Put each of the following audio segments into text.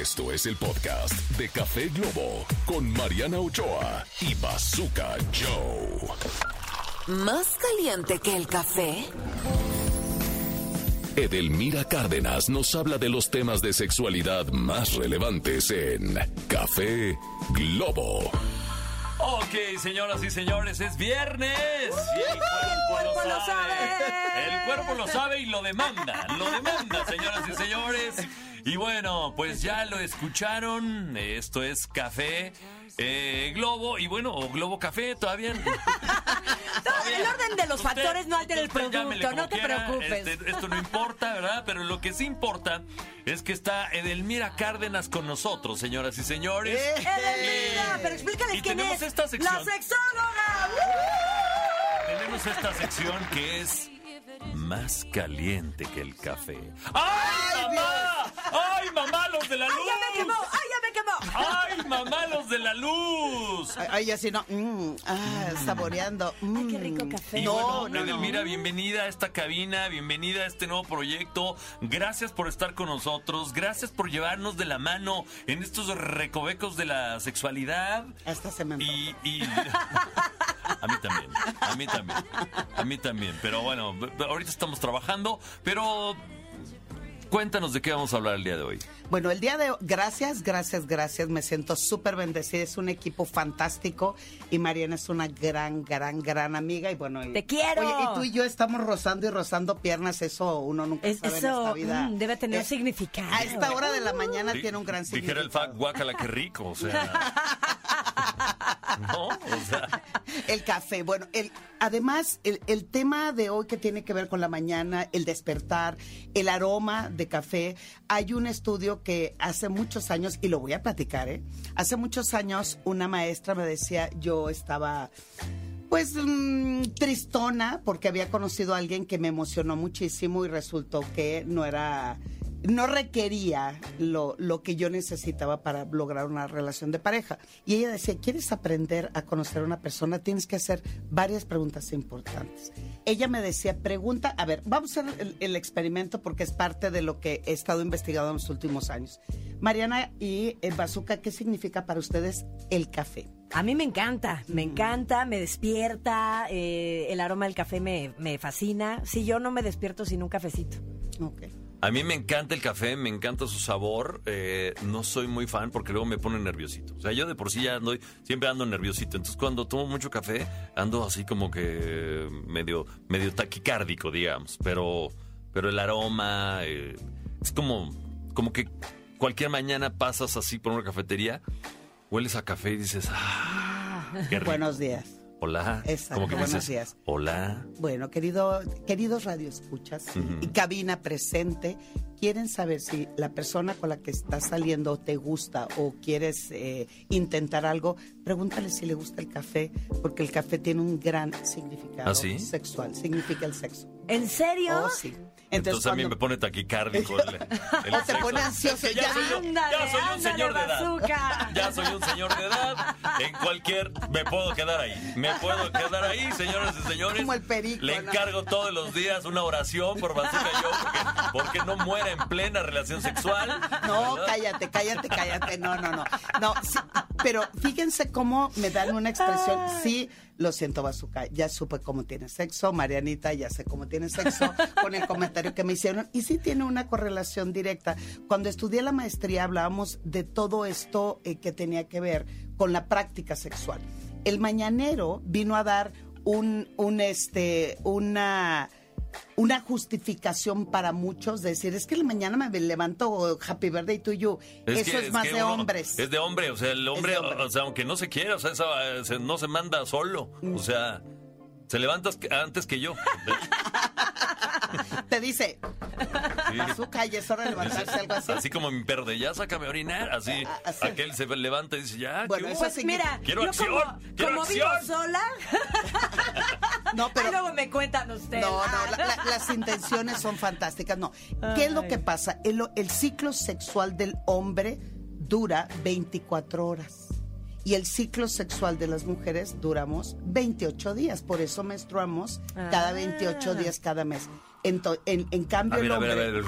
Esto es el podcast de Café Globo con Mariana Ochoa y Bazooka Joe. ¿Más caliente que el café? Edelmira Cárdenas nos habla de los temas de sexualidad más relevantes en Café Globo. Ok, señoras y señores, es viernes. Y el cuerpo, lo, sabe. El cuerpo lo sabe y lo demanda. Lo demanda, señoras y señores. Y bueno, pues ya lo escucharon. Esto es Café eh, Globo. Y bueno, o Globo Café todavía. No, el orden de los Usted- factores no altera el producto, no te quiera, preocupes. este, esto no importa, ¿verdad? Pero lo que sí importa es que está Edelmira Cárdenas con nosotros, señoras y señores. Edelmira, Y- pero explícales y quién tenemos es. esta sección. La sexóloga. Tenemos esta sección que es más caliente que el café. ¡Ay, mamá! ¡Ay, mamá, los de la luz! ¡Ay, ya me quemó! ¡Ay, ya me quemó! ¡Ay, mamá, los de la luz! Ay, así no. mm, ah, saboreando. Ay, qué mm. rico café. Y No, bueno, no, no. Edelmira, bienvenida a esta cabina, bienvenida a este nuevo proyecto. Gracias por estar con nosotros, gracias por llevarnos de la mano en estos recovecos de la sexualidad. Hasta se me. Y, y- a mí también, a mí también, a mí también. Pero bueno, ahorita estamos trabajando, pero cuéntanos de qué vamos a hablar el día de hoy. Bueno, el día de hoy, gracias, gracias, gracias. Me siento súper bendecida. Es un equipo fantástico y Mariana es una gran, gran, gran amiga. Y bueno, y- ¡Te quiero! Oye, y tú y yo estamos rozando y rozando piernas. Eso uno nunca Es- sabe en eso, esta vida. mm, debe tener Eh, significado. A esta hora de la mañana tiene un gran Dijera el significado. fact, guácala, qué rico, o sea. El café. Bueno, el, además, el, el tema de hoy que tiene que ver con la mañana, el despertar, el aroma de café, hay un estudio que hace muchos años, y lo voy a platicar, ¿eh? Hace muchos años una maestra me decía, yo estaba pues mm, tristona porque había conocido a alguien que me emocionó muchísimo y resultó que no era no requería lo, lo que yo necesitaba para lograr una relación de pareja. Y ella decía, ¿quieres aprender a conocer a una persona? Tienes que hacer varias preguntas importantes. Ella me decía, pregunta, a ver, vamos a hacer el, el experimento porque es parte de lo que he estado investigando en los últimos años. Mariana y Bazooka, ¿qué significa para ustedes el café? A mí me encanta, me encanta, me despierta, eh, el aroma del café me, me fascina. Si yo no me despierto sin un cafecito. Ok. A mí me encanta el café, me encanta su sabor. eh, no soy muy fan porque luego me pone nerviosito. O sea, yo de por sí ya ando, siempre ando nerviosito. Entonces, cuando tomo mucho café, ando así como que medio, medio taquicárdico, digamos. Pero, pero el aroma eh, es como, como que cualquier mañana pasas así por una cafetería, hueles a café y dices, ah, qué rico. Buenos días. Hola. Exacto, Como que buenos dices, días. Hola. Bueno, querido, queridos radioescuchas y cabina presente, quieren saber si la persona con la que estás saliendo te gusta o quieres eh, intentar algo, pregúntale si le gusta el café, porque el café tiene un gran significado ¿Ah, sí? sexual, significa el sexo. ¿En serio? Oh, sí. Entonces, a mí me pone taquicárdico el, el O te pone ansioso, Es que ya, soy, yo- Ándale, ya soy un ándale, señor de edad. Ya soy un señor de edad. En cualquier... Me puedo quedar ahí. Me puedo quedar ahí, señoras y señores. Como el perico, Le ¿no? encargo todos los días una oración por Bazooka yo porque, porque no muera en plena relación sexual. No, ¿verdad? cállate, cállate, cállate. No, no, no. No, sí, pero fíjense cómo me dan una expresión. Sí, lo siento, Bazooka. Ya supe cómo tiene sexo. Marianita, ya sé cómo tiene sexo con el comentario que me hicieron. Y sí tiene una correlación directa. Cuando estudié la maestría hablábamos de todo esto eh, que tenía que ver con la práctica sexual. El mañanero vino a dar un, un este, una una justificación para muchos de decir, es que el mañana me levanto Happy Birthday to you. Eso que- es, más de uno- hombres. Es de hombre, o sea, el hombre, o sea, aunque no se quiera, o sea, esa- eh, se- no se manda solo. O sea, se levanta antes que yo. Te dice, Sí. azúcar y es hora de levantarse, algo así. Así como mi perro de ya sácame a orinar, así, Así. aquel se levanta y dice ya, Bueno, ¿qué eso? Pues mira, Quiero yo acción, como, quiero como vivo acción. sola, No, pero... Ahí luego me cuentan ustedes. No, no, la- la- las intenciones son fantásticas. No. ¿Qué es lo que pasa? El, el ciclo sexual del hombre dura 24 horas. Y el ciclo sexual de las mujeres duramos 28 días. Por eso menstruamos cada Ah. 28 días cada mes. Ento- en, en cambio, A ver, el a ver, a hombre... ver.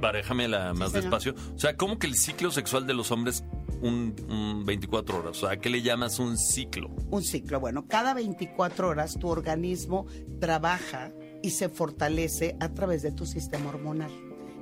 Barejamela más despacio. O sea, ¿cómo que el ciclo sexual de los hombres un, un 24 horas? O sea, ¿qué le llamas un ciclo? Un ciclo. Bueno, cada 24 horas tu organismo trabaja y se fortalece a través de tu sistema hormonal.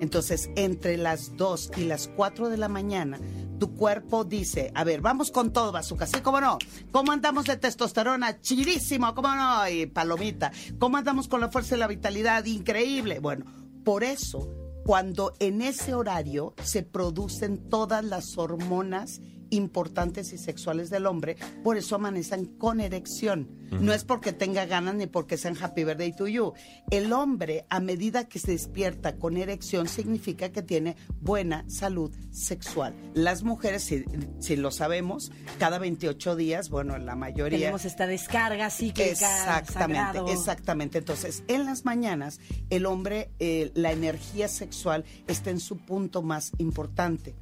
Entonces, entre las 2 y las 4 de la mañana, tu cuerpo dice, a ver, vamos con todo, bazooka, ¿sí? ¿Cómo no? ¿Cómo andamos de testosterona? Chirísimo, ¿cómo no? Y palomita. ¿Cómo andamos con la fuerza y la vitalidad? Increíble. Bueno, por eso, cuando en ese horario se producen todas las hormonas importantes y sexuales del hombre, por eso amanecen con erección. No es porque tenga ganas ni porque sean happy birthday to you. El hombre, a medida que se despierta con erección, significa que tiene buena salud sexual. Las mujeres, si, si lo sabemos, cada 28 días, bueno, la mayoría... Tenemos esta descarga cíclica. Exactamente, sagrado. exactamente. Entonces, en las mañanas, el hombre, eh, la energía sexual está en su punto más importante.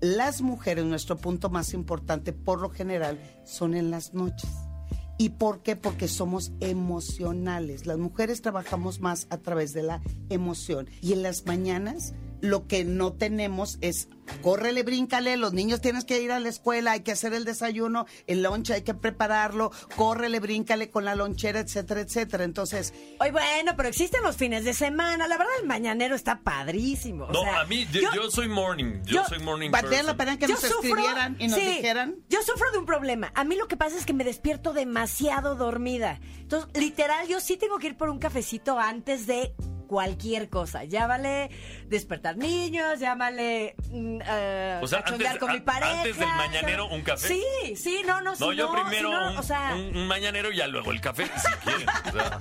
Las mujeres, nuestro punto más importante, por lo general, son en las noches. ¿Y por qué? Porque somos emocionales. Las mujeres trabajamos más a través de la emoción. Y en las mañanas lo que no tenemos es córrele, bríncale, los niños tienes que ir a la escuela, hay que hacer el desayuno, el lunch hay que prepararlo, córrele, bríncale con la lonchera, etcétera, etcétera. Entonces, Oye, bueno, pero existen los fines de semana. La verdad, el mañanero está padrísimo. O No, sea, a mí, yo, yo soy morning. Yo, yo- soy morning valdría la pena que yo nos sufro- escribieran y nos sí, dijeran. Yo sufro de un problema. A mí lo que pasa es que me despierto demasiado dormida. Entonces, literal, yo sí tengo que ir por un cafecito antes de cualquier cosa. Llámale despertar niños, llámale mm, eh, O sea, antes- con mi pareja. antes del mañanero, ¿un café? Sí, sí, no, no, No, si yo no, primero si no, un, o sea, un- mañanero y ya luego el café, si quieren. o sea.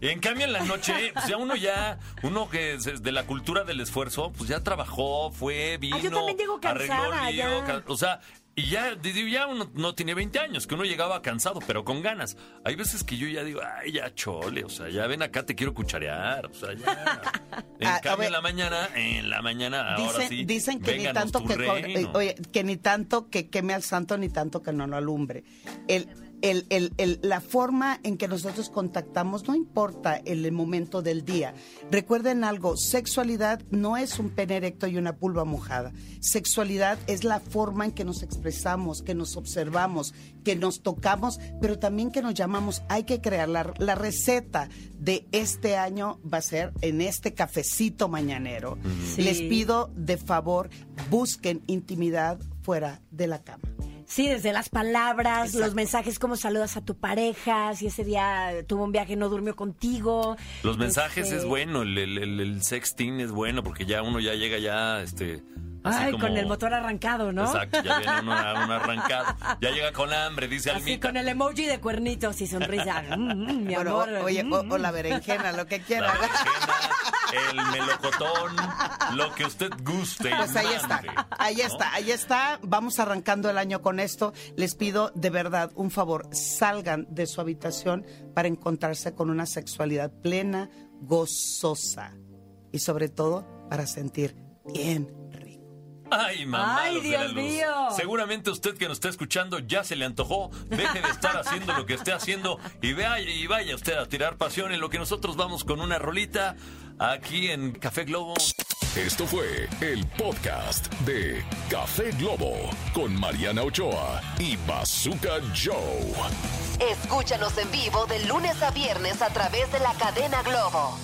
Y en cambio en la noche, pues ya uno ya, uno que es de la cultura del esfuerzo, pues ya trabajó, fue, vino, Ah, yo también llego arregló cansada, lío, ya. ca- o sea, y ya, ya uno no tiene 20 años, que uno llegaba cansado, pero con ganas. Hay veces que yo ya digo, ay, ya chole, o sea, ya ven acá, te quiero cucharear, o sea, ya. En A- a cambio en la mañana, en la mañana, ahora Dicen, sí, dicen que ni tanto que, oye, que ni tanto que queme al santo ni tanto que no lo alumbre. El, el- el- el- la forma en que nosotros contactamos no importa el, momento del día. Recuerden algo, sexualidad no es un pene erecto y una pulva mojada. Sexualidad es la forma en que nos expresamos, que nos observamos, que nos tocamos, pero también que nos llamamos. Hay que crear la, la receta de este año va a ser en este cafecito mañanero. Sí. Les pido de favor busquen intimidad fuera de la cama. Sí, desde las palabras, Exacto. los mensajes, cómo saludas a tu pareja, si ese día tuvo un viaje y no durmió contigo. Los mensajes Este, es bueno, el, el, el- el sexting es bueno porque ya uno ya llega ya, este... así Ay, como- con el motor arrancado, ¿no? Exacto, ya viene uno, uno arrancado. Ya llega con hambre, dice Así Almita. con el emoji de cuernitos y sonrisa. Mm, mm, mi Bueno, amor. o- oye, o, mm, o la berenjena, lo que La quiera. berenjena, el melocotón, lo que usted guste. Pues ahí está, ahí ¿no? está, ahí está. Vamos arrancando el año con esto. Les pido de verdad un favor, salgan de su habitación para encontrarse con una sexualidad plena, gozosa y sobre todo para sentir bien. Ay, mamá. Ay, de la Dios luz. mío. Seguramente usted que nos está escuchando ya se le antojó. Deje de estar haciendo lo que esté haciendo y vaya, y vaya usted a tirar pasión en lo que nosotros vamos con una rolita aquí en Café Globo. Esto fue el podcast de Café Globo con Mariana Ochoa y Bazooka Joe. Escúchanos en vivo de lunes a viernes a través de la cadena Globo.